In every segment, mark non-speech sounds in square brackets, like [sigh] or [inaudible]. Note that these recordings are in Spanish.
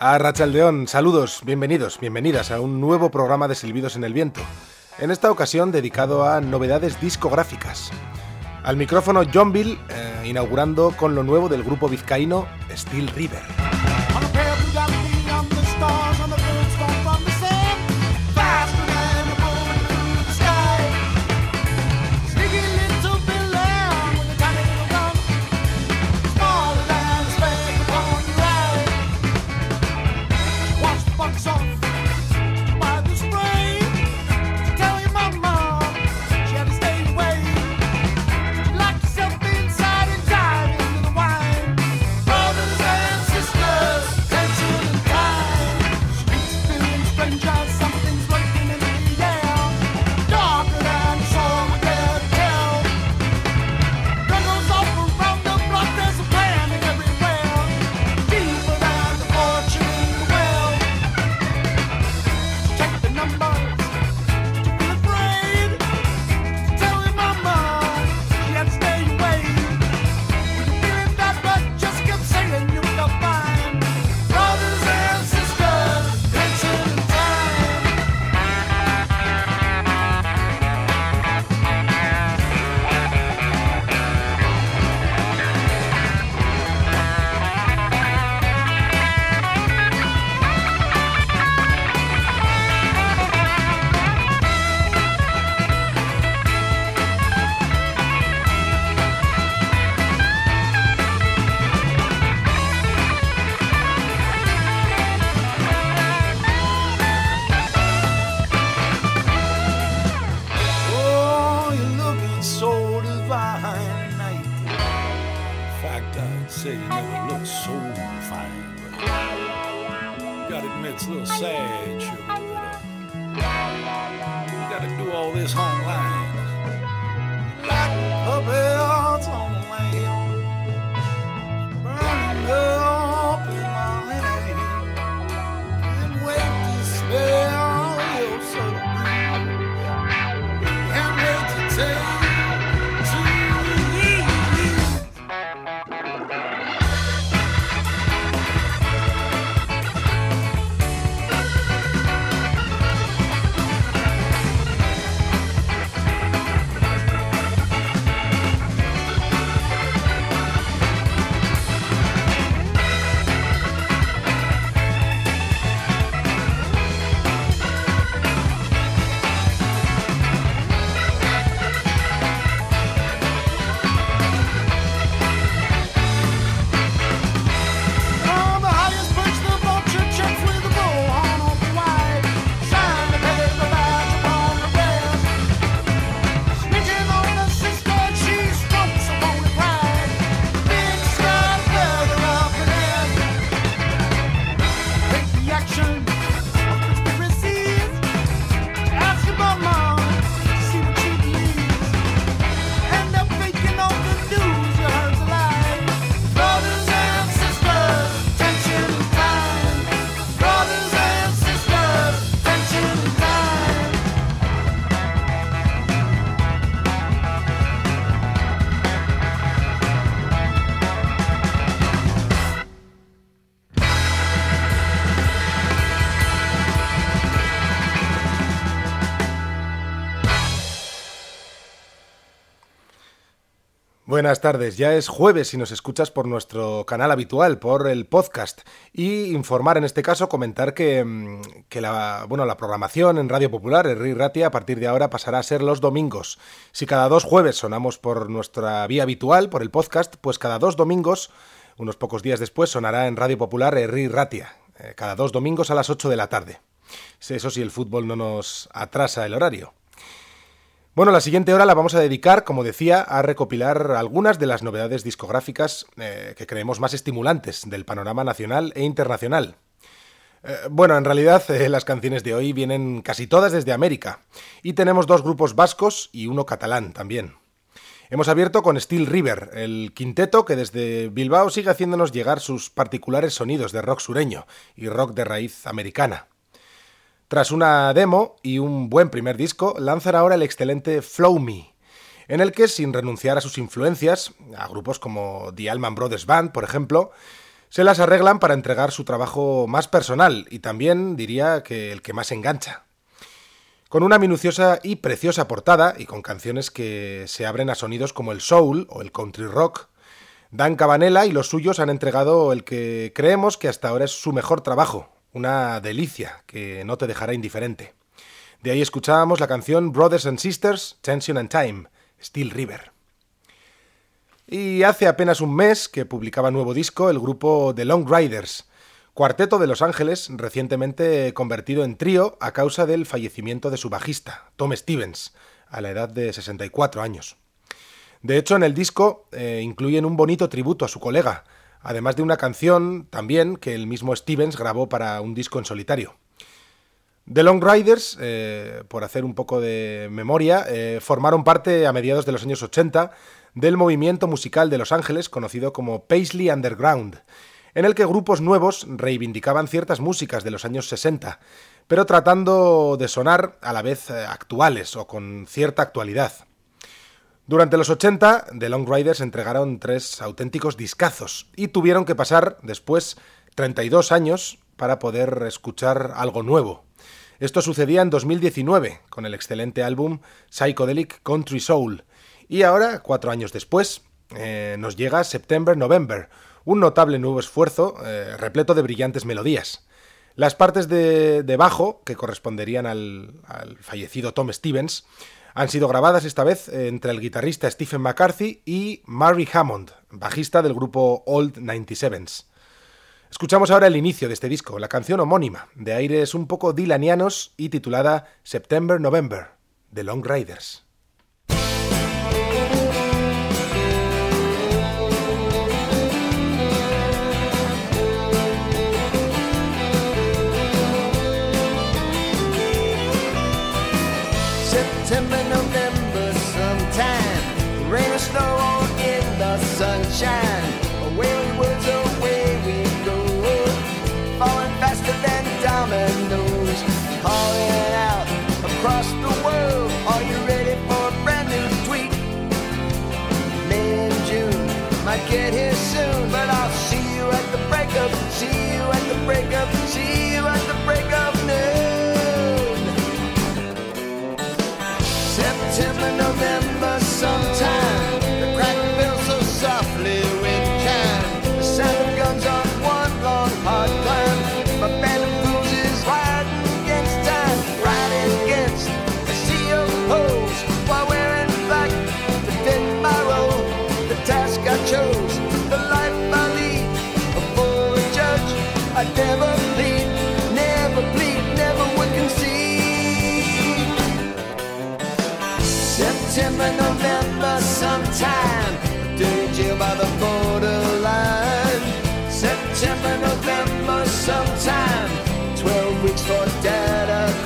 A Rachaldeón, saludos, bienvenidos, bienvenidas a un nuevo programa de Silbidos en el Viento. En esta ocasión dedicado a novedades discográficas. Al micrófono John Bill, eh, inaugurando con lo nuevo del grupo vizcaíno Steel River. Buenas tardes, ya es jueves si nos escuchas por nuestro canal habitual, por el podcast. Y informar en este caso, comentar que, mm, la, bueno, la programación en Radio Popular, el Ri Ratia, a partir de ahora pasará a ser los domingos. Si cada dos jueves sonamos por nuestra vía habitual, por el podcast, pues cada dos domingos, unos pocos días después, sonará en Radio Popular el Ri Ratia, eh, cada dos domingos a las 8 de la tarde. Eso si el fútbol no nos atrasa el horario. Bueno, la siguiente hora la vamos a dedicar, como decía, a recopilar algunas de las novedades discográficas eh, que creemos más estimulantes del panorama nacional e internacional. Eh, bueno, en realidad eh, las canciones de hoy vienen casi todas desde América, y tenemos dos grupos vascos y uno catalán también. Hemos abierto con Steel River, el quinteto que desde Bilbao sigue haciéndonos llegar sus particulares sonidos de rock sureño y rock de raíz americana. Tras una demo y un buen primer disco, lanzan ahora el excelente Flow Me, en el que, sin renunciar a sus influencias, a grupos como The Allman Brothers Band, por ejemplo, se las arreglan para entregar su trabajo más personal y también diría que el que más engancha. Con una minuciosa y preciosa portada y con canciones que se abren a sonidos como el soul o el country rock, Dan Cabanela y los suyos han entregado el que creemos que hasta ahora es su mejor trabajo, una delicia que no te dejará indiferente. De ahí escuchábamos la canción Brothers and Sisters, Tension and Time, Steel River. Y hace apenas un mes que publicaba nuevo disco el grupo The Long Riders, cuarteto de Los Ángeles recientemente convertido en trío a causa del fallecimiento de su bajista, Tom Stevens, a la edad de 64 años. De hecho, en el disco eh, incluyen un bonito tributo a su colega, además de una canción también que el mismo Stevens grabó para un disco en solitario. The Long Riders, eh, por hacer un poco de memoria, eh, formaron parte a mediados de los años 80 del movimiento musical de Los Ángeles conocido como Paisley Underground, en el que grupos nuevos reivindicaban ciertas músicas de los años 60, pero tratando de sonar a la vez eh, actuales o con cierta actualidad. Durante los 80, The Long Riders entregaron tres auténticos discazos y tuvieron que pasar después 32 años para poder escuchar algo nuevo. Esto sucedía en 2019 con el excelente álbum Psychedelic Country Soul. Y ahora, cuatro años después, eh, nos llega September November, un notable nuevo esfuerzo eh, repleto de brillantes melodías. Las partes de, bajo, que corresponderían al, al, fallecido Tom Stevens, han sido grabadas esta vez entre el guitarrista Stephen McCarthy y Murray Hammond, bajista del grupo Old 97s. Escuchamos ahora el inicio de este disco, la canción homónima, de aires un poco dilanianos y titulada September November, de Long Riders. The borderline. September, November, sometime, twelve weeks for data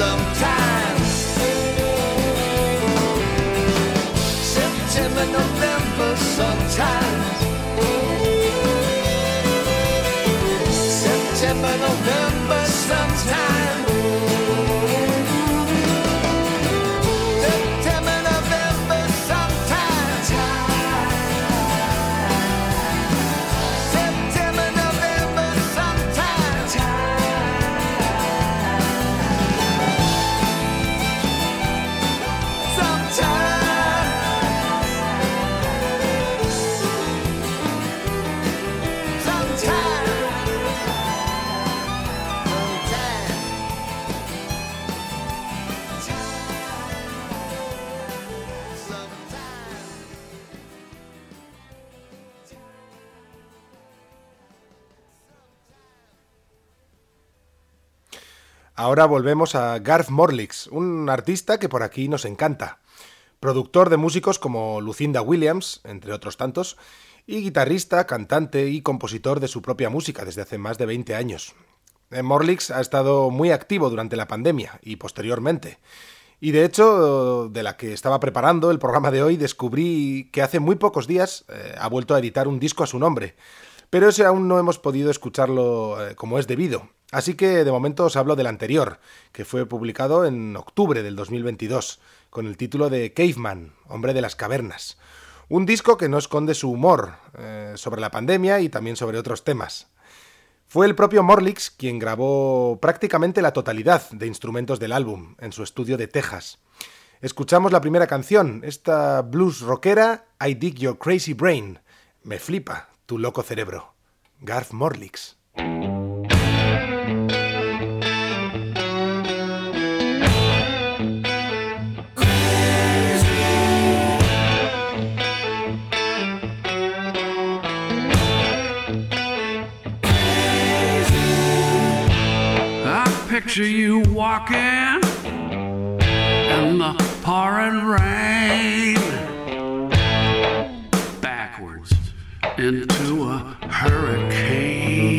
sometime. September, November, sometime. September, November, sometime. Ahora volvemos a Garth Morlix, un artista que por aquí nos encanta. Productor de músicos como Lucinda Williams, entre otros tantos, y guitarrista, cantante y compositor de su propia música desde hace más de 20 años. Eh, Morlix ha estado muy activo durante la pandemia y posteriormente. Y de hecho, de la que estaba preparando el programa de hoy, descubrí que hace muy pocos días eh, ha vuelto a editar un disco a su nombre. Pero ese aún no hemos podido escucharlo eh, como es debido. Así que de momento os hablo del anterior, que fue publicado en octubre del 2022, con el título de Caveman, Hombre de las Cavernas. Un disco que no esconde su humor eh, sobre la pandemia y también sobre otros temas. Fue el propio Morlix quien grabó prácticamente la totalidad de instrumentos del álbum en su estudio de Texas. Escuchamos la primera canción, esta blues rockera I Dig Your Crazy Brain. Me flipa tu loco cerebro. Garth Morlix. Picture you walking in the pouring rain backwards into a hurricane.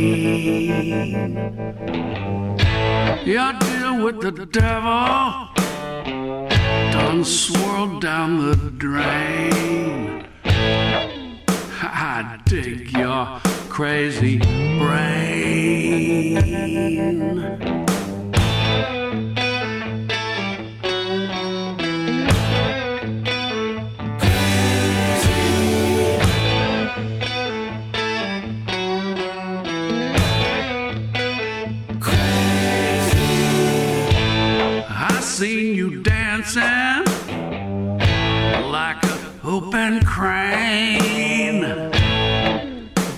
You deal with the devil, done swirled down the drain. I dig your crazy brain. Seen you dancing like a open crane,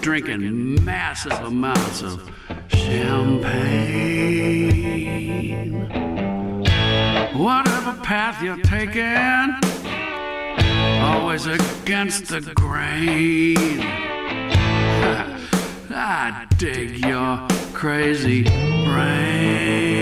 drinking massive amounts of champagne. Whatever path you're taking, always against the grain. [laughs] I dig your crazy brain.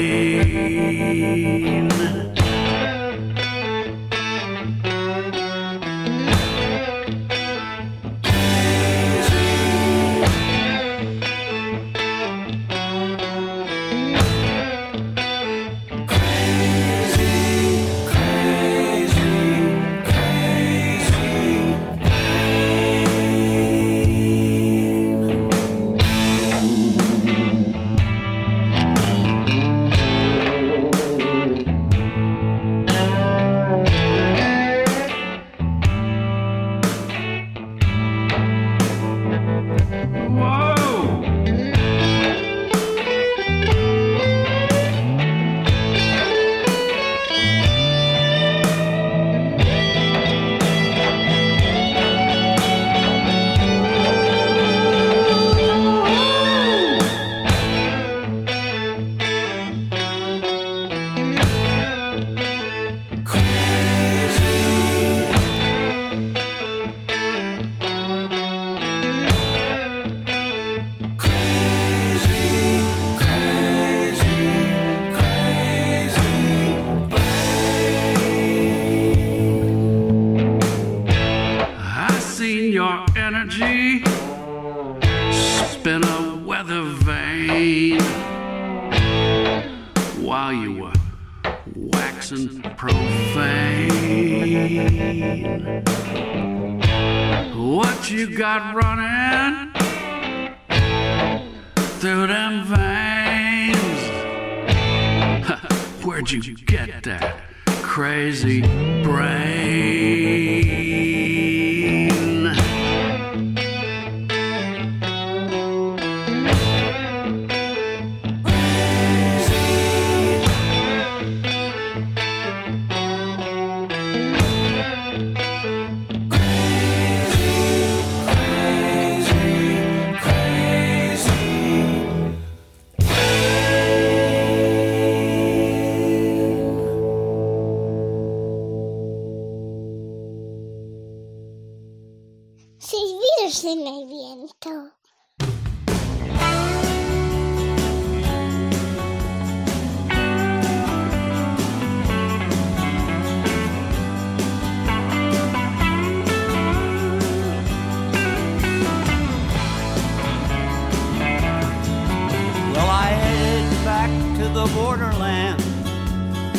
Borderland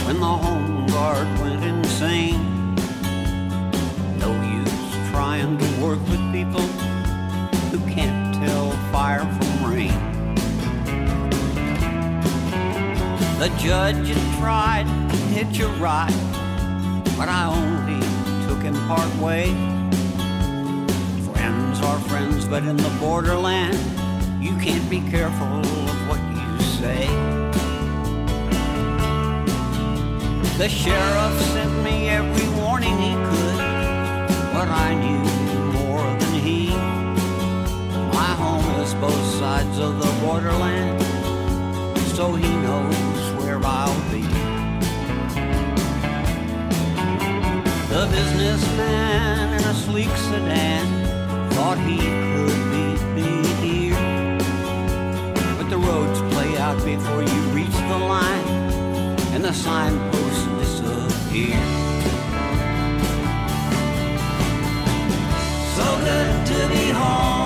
when the home guard went insane. No use trying to work with people who can't tell fire from rain. The judge had tried to hitch a ride, but I only took him part way. Friends are friends, but in the borderland, you can't be careful The sheriff sent me every warning he could, but I knew more than he. My home is both sides of the borderland, so he knows where I'll be. The businessman in a sleek sedan thought he could beat me here. But the roads play out before you reach the line, and the signposts disappear. So good to be home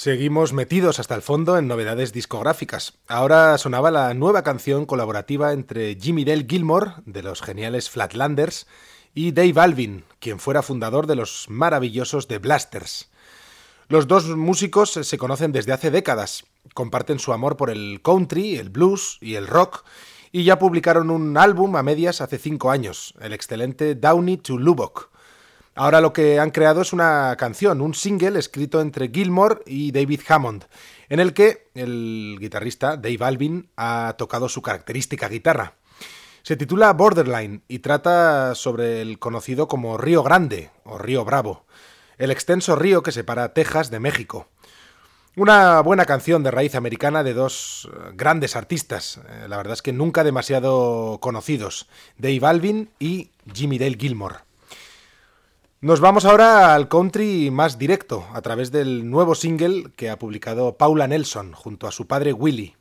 Seguimos metidos hasta el fondo en novedades discográficas. Ahora sonaba la nueva canción colaborativa entre Jimmy Dale Gilmore, de los geniales Flatlanders, y Dave Alvin, quien fuera fundador de los maravillosos The Blasters. Los dos músicos se conocen desde hace décadas, comparten su amor por el country, el blues y el rock, y ya publicaron un álbum a medias hace cinco años, el excelente Downey to Lubbock. Ahora lo que han creado es una canción, un single escrito entre Gilmore y David Hammond, en el que el guitarrista Dave Alvin ha tocado su característica guitarra. Se titula Borderline y trata sobre el conocido como Río Grande o Río Bravo, el extenso río que separa Texas de México. Una buena canción de raíz americana de dos eh, grandes artistas, eh, la verdad es que nunca demasiado conocidos, Dave Alvin y Jimmy Dale Gilmore. Nos vamos ahora al country más directo, a través del nuevo single que ha publicado Paula Nelson junto a su padre Willie.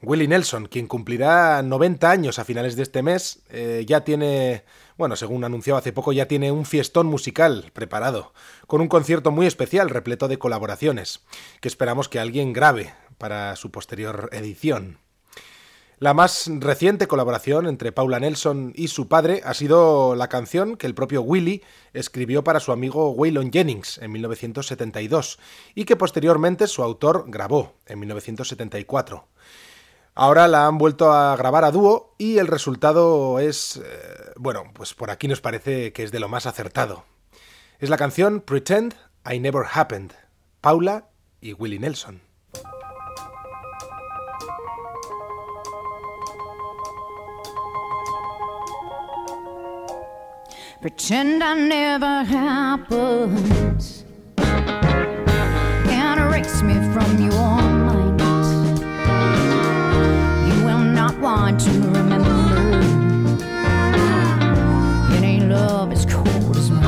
Willie Nelson, quien cumplirá 90 años a finales de este mes, eh, ya tiene, bueno, según anunció hace poco, ya tiene un fiestón musical preparado, con un concierto muy especial repleto de colaboraciones, que esperamos que alguien grabe para su posterior edición. La más reciente colaboración entre Paula Nelson y su padre ha sido la canción que el propio Willie escribió para su amigo Waylon Jennings en 1972 y que posteriormente su autor grabó en 1974. Ahora la han vuelto a grabar a dúo y el resultado es, eh, bueno, pues por aquí nos parece que es de lo más acertado. Es la canción Pretend I Never Happened, Paula y Willie Nelson. Pretend I never happened and erase me from your mind. You will not want to remember. It ain't love as cold as mine.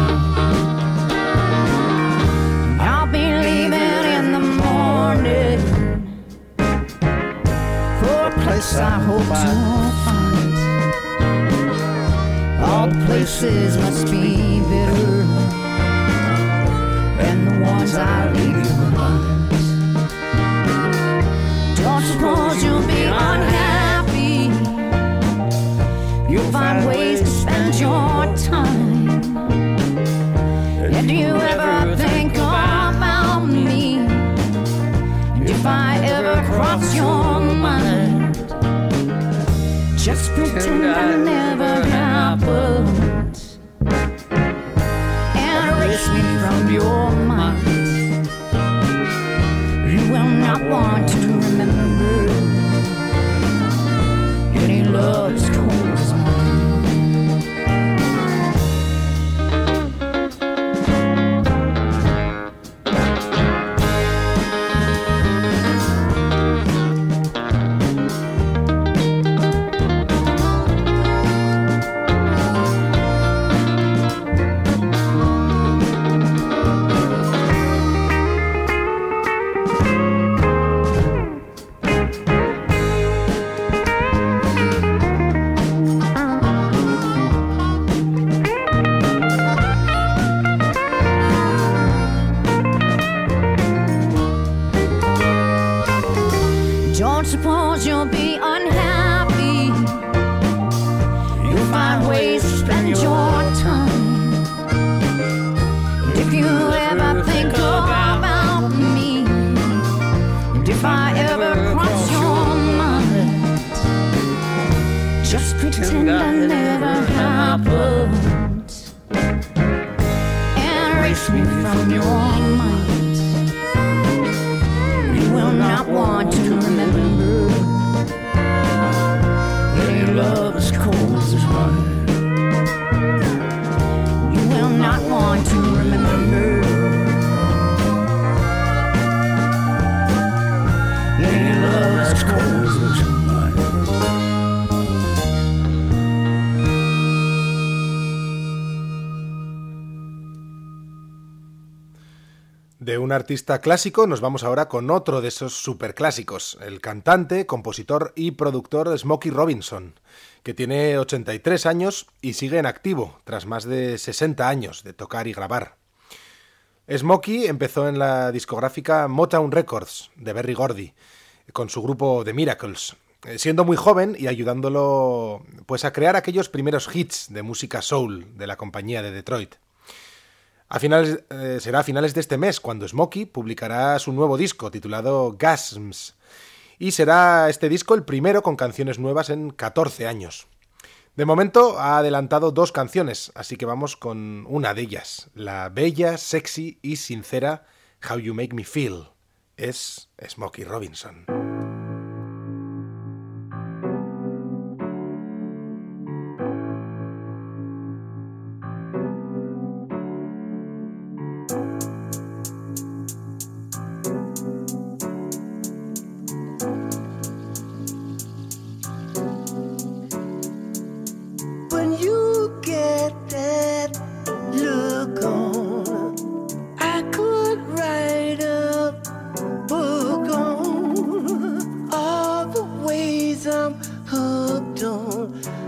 I'll be leaving in the morning for a place I hope. All places must be bitter, and the ones I leave behind. Don't suppose you'll be unhappy. You'll find ways to spend your time. And do you ever think about me? And if I ever cross your mind, just pretend I never me De un artista clásico nos vamos ahora con otro de esos superclásicos, el cantante, compositor y productor Smokey Robinson, que tiene 83 años y sigue en activo tras más de 60 años de tocar y grabar. Smokey empezó en la discográfica Motown Records de Berry Gordy, con su grupo The Miracles, eh, siendo muy joven y ayudándolo pues a crear aquellos primeros hits de música soul de la compañía de Detroit. A finales, eh, será a finales de este mes cuando Smokey publicará su nuevo disco titulado Gasms. Y será este disco el primero con canciones nuevas en 14 años. De momento ha adelantado dos canciones, así que vamos con una de ellas, la bella, sexy y sincera How You Make Me Feel. Es Smokey Robinson.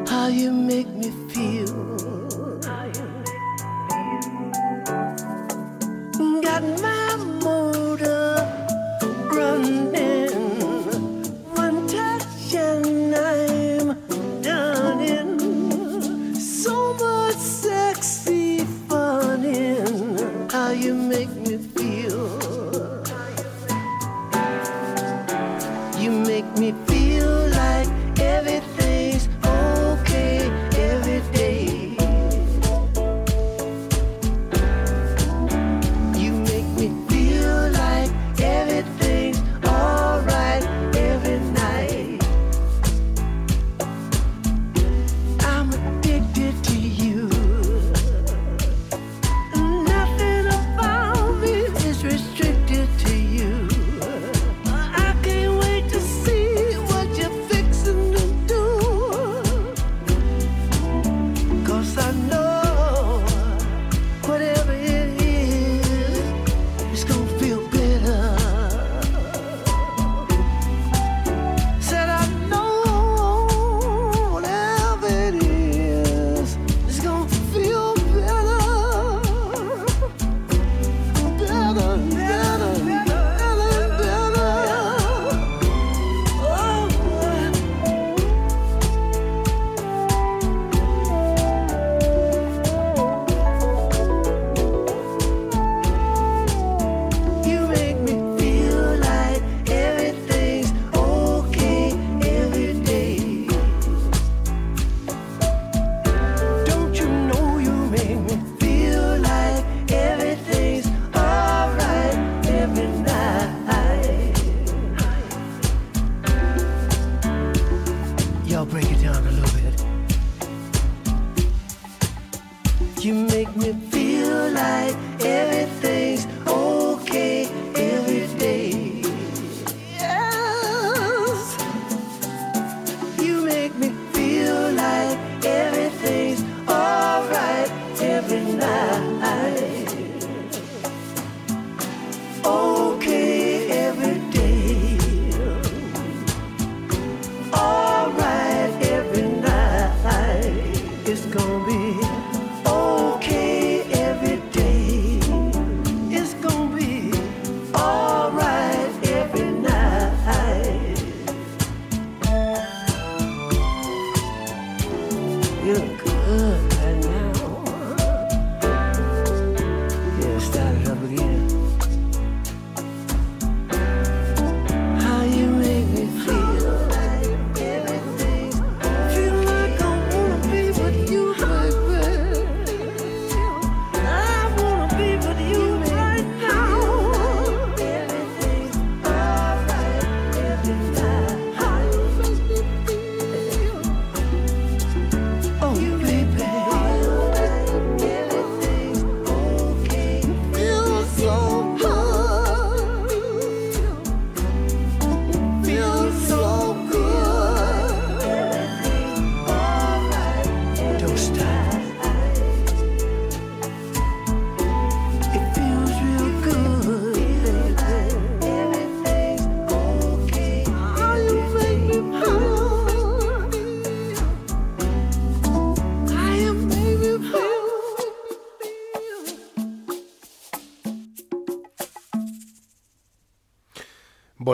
How you make me feel. Got my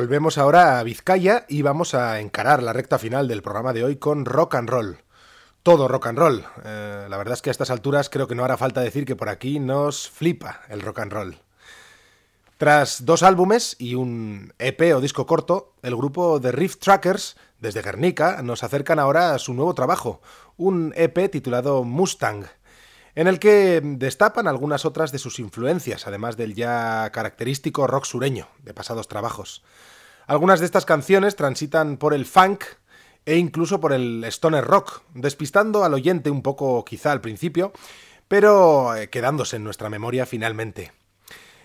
Volvemos ahora a Vizcaya y vamos a encarar la recta final del programa de hoy con rock and roll. Todo rock and roll. Eh, la verdad es que a estas alturas creo que no hará falta decir que por aquí nos flipa el rock and roll. Tras dos álbumes y un EP o disco corto, el grupo The Riff Trackers, desde Guernica, nos acercan ahora a su nuevo trabajo, un EP titulado Mustang, en el que destapan algunas otras de sus influencias, además del ya característico rock sureño de pasados trabajos. Algunas de estas canciones transitan por el funk e incluso por el stoner rock, despistando al oyente un poco quizá al principio, pero eh, quedándose en nuestra memoria finalmente.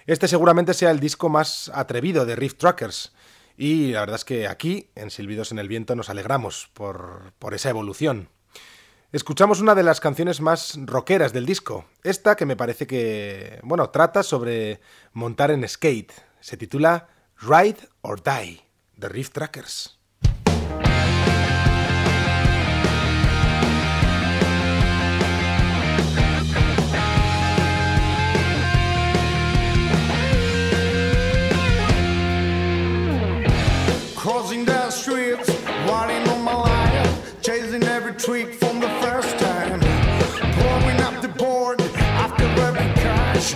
Este seguramente sea el disco más atrevido de Riff Trackers, y la verdad es que aquí, en Silbidos en el Viento, nos alegramos por, por esa evolución. Escuchamos una de las canciones más rockeras del disco, esta que me parece que, bueno, trata sobre montar en skate. Se titula Ride or Die, de Riff Trackers. Crossing the streets, riding on my life, chasing every trick from the first time. Blowing up the board after every crash,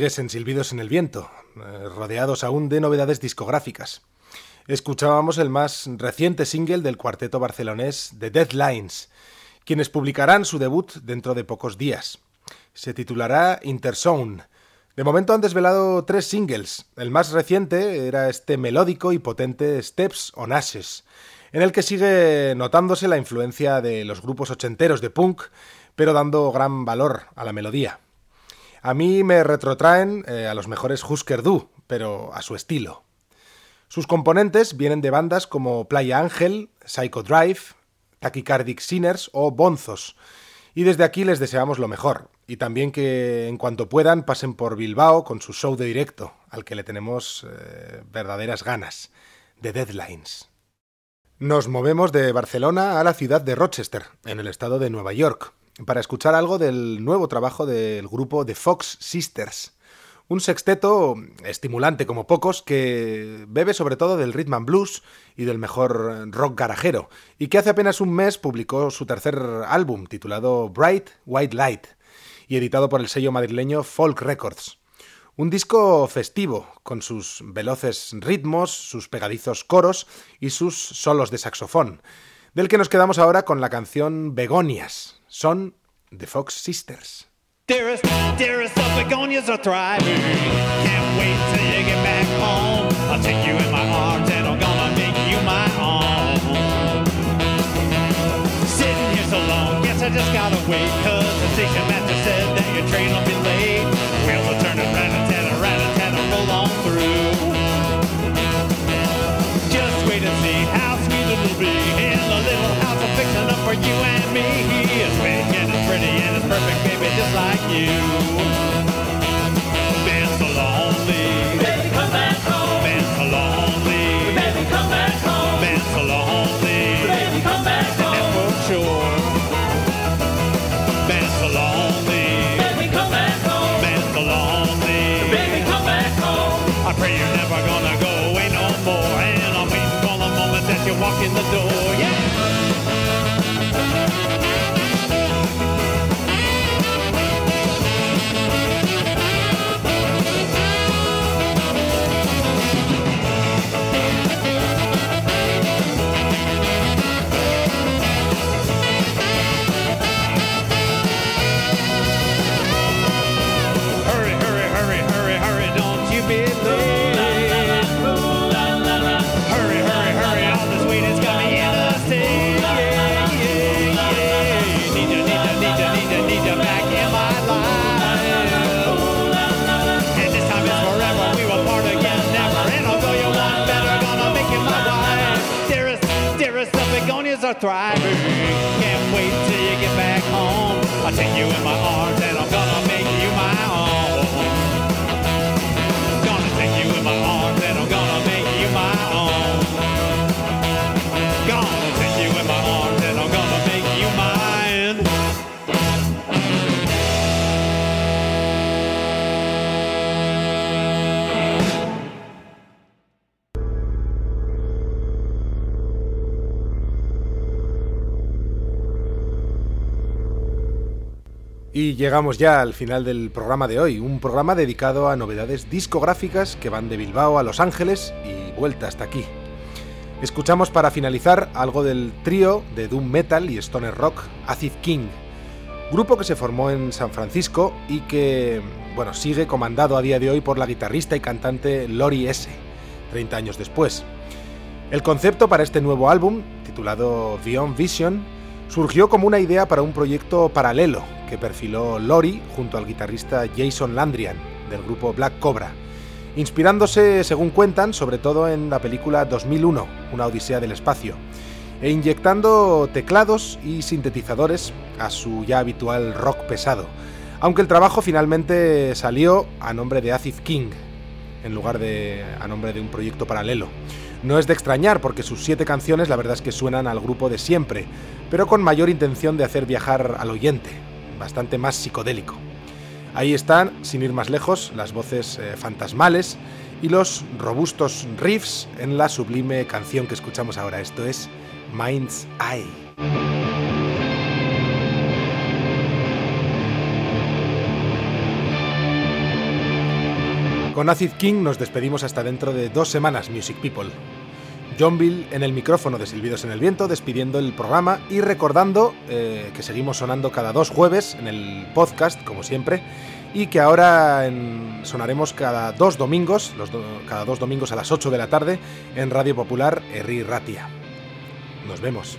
En Silbidos en el Viento, eh, rodeados aún de novedades discográficas. Escuchábamos el más reciente single del cuarteto barcelonés The Deadlines, quienes publicarán su debut dentro de pocos días. Se titulará Interzone. De momento han desvelado tres singles. El más reciente era este melódico y potente Steps on Ashes, en el que sigue notándose la influencia de los grupos ochenteros de punk, pero dando gran valor a la melodía. A mí me retrotraen eh, a los mejores Husker Du, pero a su estilo. Sus componentes vienen de bandas como Playa Ángel, Psycho Drive, Tachycardic Sinners o Bonzos, y desde aquí les deseamos lo mejor, y también que en cuanto puedan pasen por Bilbao con su show de directo, al que le tenemos eh, verdaderas ganas, de Deadlines. Nos movemos de Barcelona a la ciudad de Rochester, en el estado de Nueva York, para escuchar algo del nuevo trabajo del grupo The Fox Sisters. Un sexteto estimulante como pocos que bebe sobre todo del rhythm and blues y del mejor rock garajero, y que hace apenas un mes publicó su tercer álbum titulado Bright White Light y editado por el sello madrileño Folk Records. Un disco festivo, con sus veloces ritmos, sus pegadizos coros y sus solos de saxofón, del que nos quedamos ahora con la canción Begonias. Son The Fox Sisters. Sitting here so long, I just gotta wait. That you walk in the door. Yeah. Boys are thriving. Can't wait till you get back home. I'll take you in my arms and I'm gonna make you my own. Y llegamos ya al final del programa de hoy, un programa dedicado a novedades discográficas que van de Bilbao a Los Ángeles y vuelta hasta aquí. Escuchamos para finalizar algo del trío de Doom Metal y Stoner Rock Acid King, grupo que se formó en San Francisco y que, bueno, sigue comandado a día de hoy por la guitarrista y cantante Lori S., 30 años después. El concepto para este nuevo álbum, titulado Beyond Vision, surgió como una idea para un proyecto paralelo que perfiló Lori junto al guitarrista Jason Landrian del grupo Black Cobra, inspirándose, según cuentan, sobre todo en la película 2001, Una Odisea del Espacio, e inyectando teclados y sintetizadores a su ya habitual rock pesado, aunque el trabajo finalmente salió a nombre de Acid King, en lugar de a nombre de un proyecto paralelo. No es de extrañar porque sus siete canciones la verdad es que suenan al grupo de siempre, pero con mayor intención de hacer viajar al oyente, bastante más psicodélico. Ahí están, sin ir más lejos, las voces eh, fantasmales y los robustos riffs en la sublime canción que escuchamos ahora. Esto es Mind's Eye. Con Acid King nos despedimos hasta dentro de dos semanas, Music People. John Bill en el micrófono de Silbidos en el Viento, despidiendo el programa y recordando eh, que seguimos sonando cada dos jueves en el podcast, como siempre, y que ahora sonaremos cada dos domingos, los cada dos domingos a las 8 de la tarde, en Radio Popular Erri Ratia. Nos vemos.